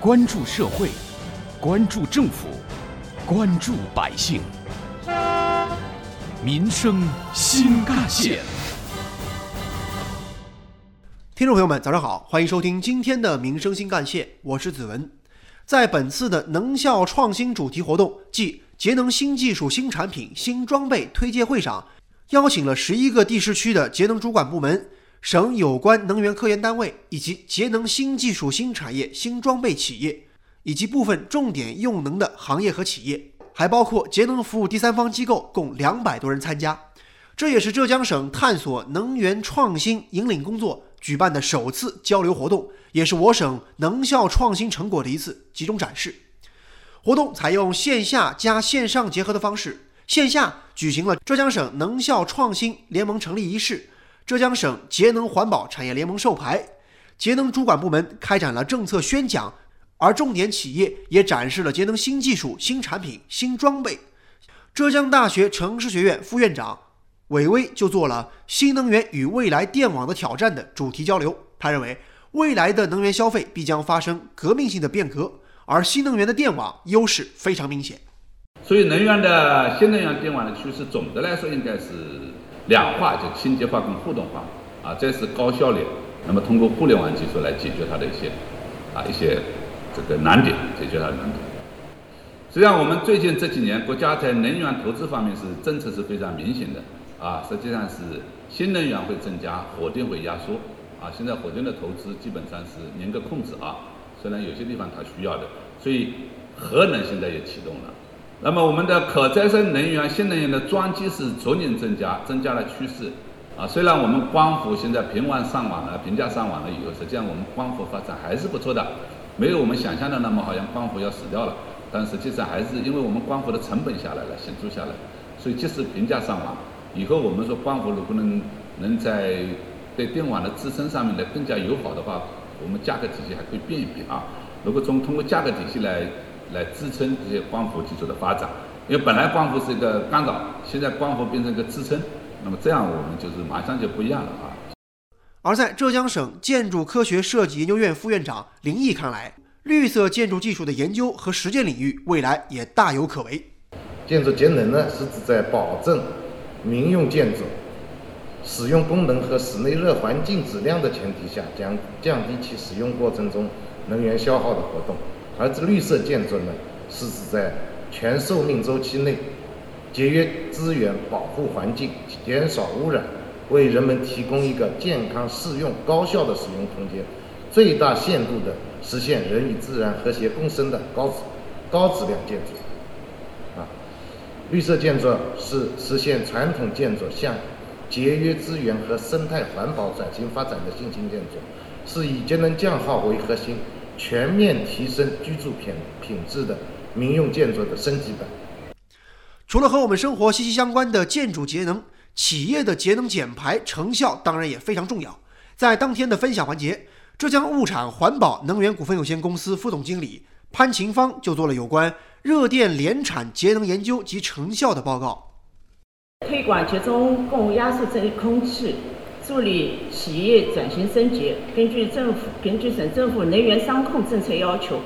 关注社会，关注政府，关注百姓，民生新干线。听众朋友们，早上好，欢迎收听今天的《民生新干线》，我是子文。在本次的能效创新主题活动暨节能新技术、新产品、新装备推介会上，邀请了十一个地市区的节能主管部门、省有关能源科研单位以及节能新技术、新产业、新装备企业，以及部分重点用能的行业和企业，还包括节能服务第三方机构，共两百多人参加。这也是浙江省探索能源创新引领工作。举办的首次交流活动，也是我省能效创新成果的一次集中展示。活动采用线下加线上结合的方式，线下举行了浙江省能效创新联盟成立仪式，浙江省节能环保产业联盟授牌，节能主管部门开展了政策宣讲，而重点企业也展示了节能新技术、新产品、新装备。浙江大学城市学院副院长。韦威就做了新能源与未来电网的挑战的主题交流。他认为，未来的能源消费必将发生革命性的变革，而新能源的电网优势非常明显。所以，能源的新能源电网的趋势，总的来说应该是两化，就清洁化跟互动化啊，这是高效率。那么，通过互联网技术来解决它的一些啊一些这个难点，解决它的难点。实际上，我们最近这几年，国家在能源投资方面是政策是非常明显的。啊，实际上是新能源会增加，火电会压缩。啊，现在火电的投资基本上是严格控制啊，虽然有些地方它需要的，所以核能现在也启动了。那么我们的可再生能源、新能源的装机是逐年增加，增加了趋势。啊，虽然我们光伏现在频繁上网了、平价上网了以后，实际上我们光伏发展还是不错的，没有我们想象的那么好像光伏要死掉了。但实际上还是因为我们光伏的成本下来了，显著下来，所以即使平价上网。以后我们说光伏如果能能在对电网的支撑上面呢更加友好的话，我们价格体系还可以变一变啊。如果从通过价格体系来来支撑这些光伏技术的发展，因为本来光伏是一个干扰，现在光伏变成一个支撑，那么这样我们就是马上就不一样了啊。而在浙江省建筑科学设计研究院副院长林毅看来，绿色建筑技术的研究和实践领域未来也大有可为。建筑节能呢，是指在保证民用建筑使用功能和室内热环境质量的前提下，将降低其使用过程中能源消耗的活动。而这绿色建筑呢，是指在全寿命周期内节约资源、保护环境、减少污染，为人们提供一个健康、适用、高效的使用空间，最大限度地实现人与自然和谐共生的高质高质量建筑。啊绿色建筑是实现传统建筑向节约资源和生态环保转型发展的新型建筑，是以节能降耗为核心，全面提升居住品品质的民用建筑的升级版。除了和我们生活息息相关的建筑节能，企业的节能减排成效当然也非常重要。在当天的分享环节，浙江物产环保能源股份有限公司副总经理潘勤芳就做了有关。热电联产节能研究及成效的报告，推广集中供压缩这一空气，助力企业转型升级。根据政府、根据省政府能源商控政策要求，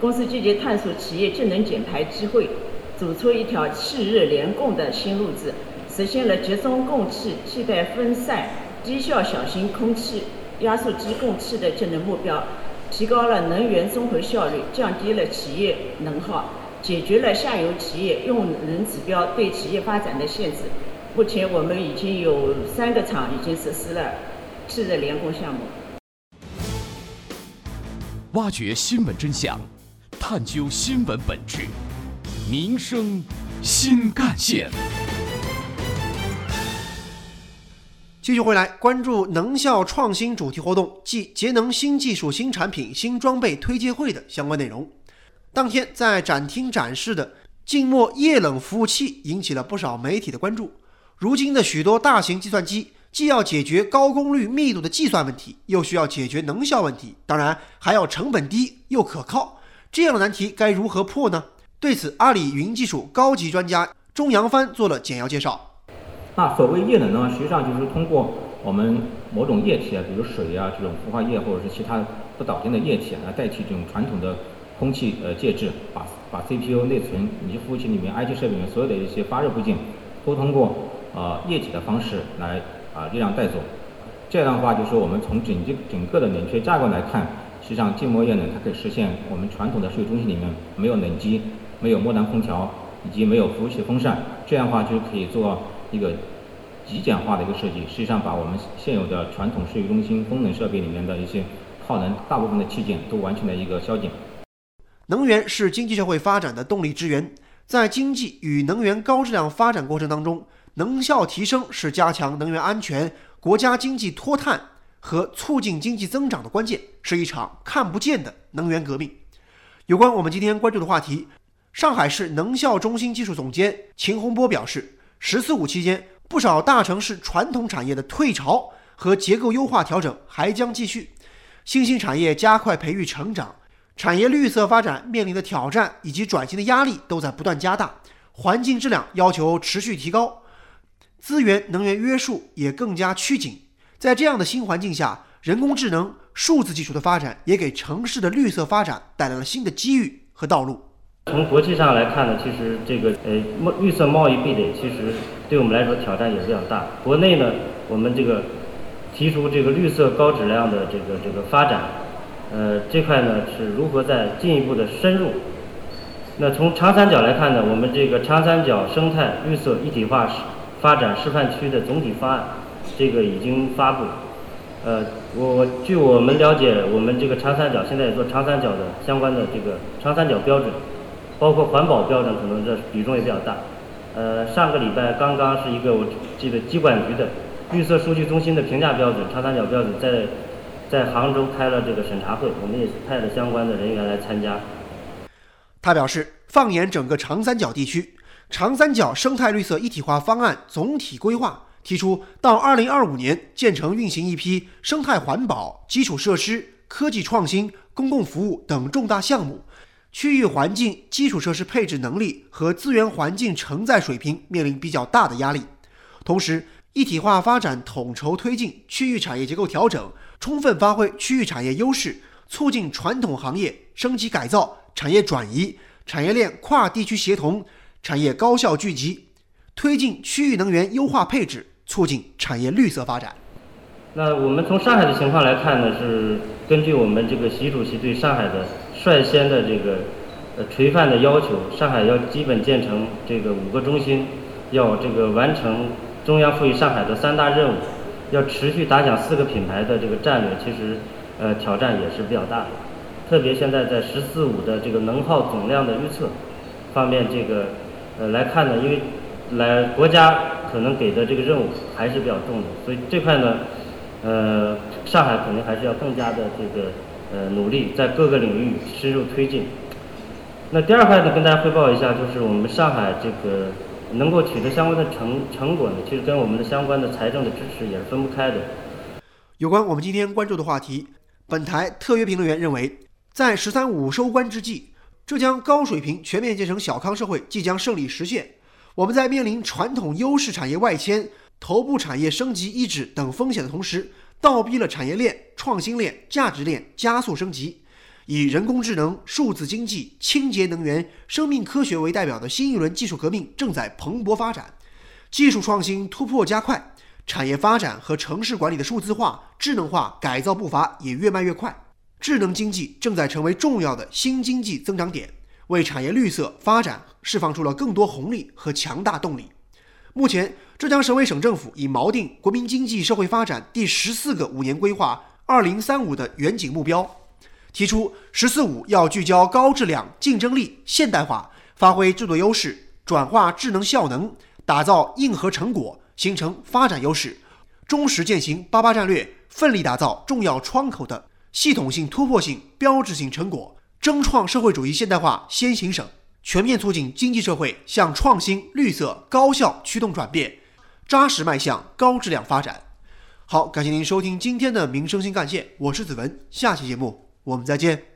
公司积极探索企业节能减排机会，走出一条气热联供的新路子，实现了集中供气、替代分散、低效小型空气压缩机供气的节能目标，提高了能源综合效率，降低了企业能耗。解决了下游企业用能指标对企业发展的限制。目前我们已经有三个厂已经实施了气热联供项目。挖掘新闻真相，探究新闻本质，民生新干线。继续回来关注能效创新主题活动暨节能新技术、新产品、新装备推介会的相关内容。当天在展厅展示的静默液冷服务器引起了不少媒体的关注。如今的许多大型计算机既要解决高功率密度的计算问题，又需要解决能效问题，当然还要成本低又可靠。这样的难题该如何破呢？对此，阿里云技术高级专家钟扬帆做了简要介绍。那所谓液冷呢，实际上就是通过我们某种液体啊，比如水啊这种氟化液或者是其他不导电的液体啊，来代替这种传统的。空气呃介质，把把 CPU 内存以及服务器里面 IT 设备里面所有的一些发热部件，都通过呃液体的方式来啊力量带走。这样的话，就是我们从整个整个的冷却架构来看，实际上静默液冷它可以实现我们传统的数据中心里面没有冷机、没有末端空调以及没有服务器风扇，这样的话就可以做一个极简化的一个设计。实际上把我们现有的传统数据中心功能设备里面的一些耗能大部分的器件都完全的一个消减。能源是经济社会发展的动力之源，在经济与能源高质量发展过程当中，能效提升是加强能源安全。国家经济脱碳和促进经济增长的关键是一场看不见的能源革命。有关我们今天关注的话题，上海市能效中心技术总监秦洪波表示，“十四五”期间，不少大城市传统产业的退潮和结构优化调整还将继续，新兴产业加快培育成长，产业绿色发展面临的挑战以及转型的压力都在不断加大，环境质量要求持续提高。资源能源约束也更加趋紧，在这样的新环境下，人工智能、数字技术的发展也给城市的绿色发展带来了新的机遇和道路。从国际上来看呢，其实这个呃贸绿色贸易壁垒其实对我们来说挑战也比较大。国内呢，我们这个提出这个绿色高质量的这个这个发展，呃这块呢是如何在进一步的深入？那从长三角来看呢，我们这个长三角生态绿色一体化是。发展示范区的总体方案，这个已经发布。呃，我据我们了解，我们这个长三角现在也做长三角的相关的这个长三角标准，包括环保标准，可能这比重也比较大。呃，上个礼拜刚刚是一个我记得机管局的绿色数据中心的评价标准，长三角标准在在杭州开了这个审查会，我们也派了相关的人员来参加。他表示，放眼整个长三角地区。长三角生态绿色一体化方案总体规划提出，到二零二五年建成运行一批生态环保、基础设施、科技创新、公共服务等重大项目，区域环境基础设施配置能力和资源环境承载水平面临比较大的压力。同时，一体化发展统筹推进区域产业结构调整，充分发挥区域产业优势，促进传统行业升级改造、产业转移、产业链跨地区协同。产业高效聚集，推进区域能源优化配置，促进产业绿色发展。那我们从上海的情况来看呢，是根据我们这个习主席对上海的率先的这个呃垂范的要求，上海要基本建成这个五个中心，要这个完成中央赋予上海的三大任务，要持续打响四个品牌的这个战略，其实呃挑战也是比较大的。特别现在在“十四五”的这个能耗总量的预测方面，这个。呃，来看呢，因为来国家可能给的这个任务还是比较重的，所以这块呢，呃，上海肯定还是要更加的这个呃努力，在各个领域深入推进。那第二块呢，跟大家汇报一下，就是我们上海这个能够取得相关的成成果呢，其实跟我们的相关的财政的支持也是分不开的。有关我们今天关注的话题，本台特约评论员认为，在“十三五”收官之际。浙江高水平全面建成小康社会即将胜利实现。我们在面临传统优势产业外迁、头部产业升级抑制等风险的同时，倒逼了产业链、创新链、价值链加速升级。以人工智能、数字经济、清洁能源、生命科学为代表的新一轮技术革命正在蓬勃发展，技术创新突破加快，产业发展和城市管理的数字化、智能化改造步伐也越迈越快。智能经济正在成为重要的新经济增长点，为产业绿色发展释放出了更多红利和强大动力。目前，浙江省委省政府已锚定国民经济社会发展第十四个五年规划“二零三五”的远景目标，提出“十四五”要聚焦高质量、竞争力、现代化，发挥制度优势，转化智能效能，打造硬核成果，形成发展优势，忠实践行“八八”战略，奋力打造重要窗口的。系统性、突破性、标志性成果，争创社会主义现代化先行省，全面促进经济社会向创新、绿色、高效驱动转变，扎实迈向高质量发展。好，感谢您收听今天的民生新干线，我是子文，下期节目我们再见。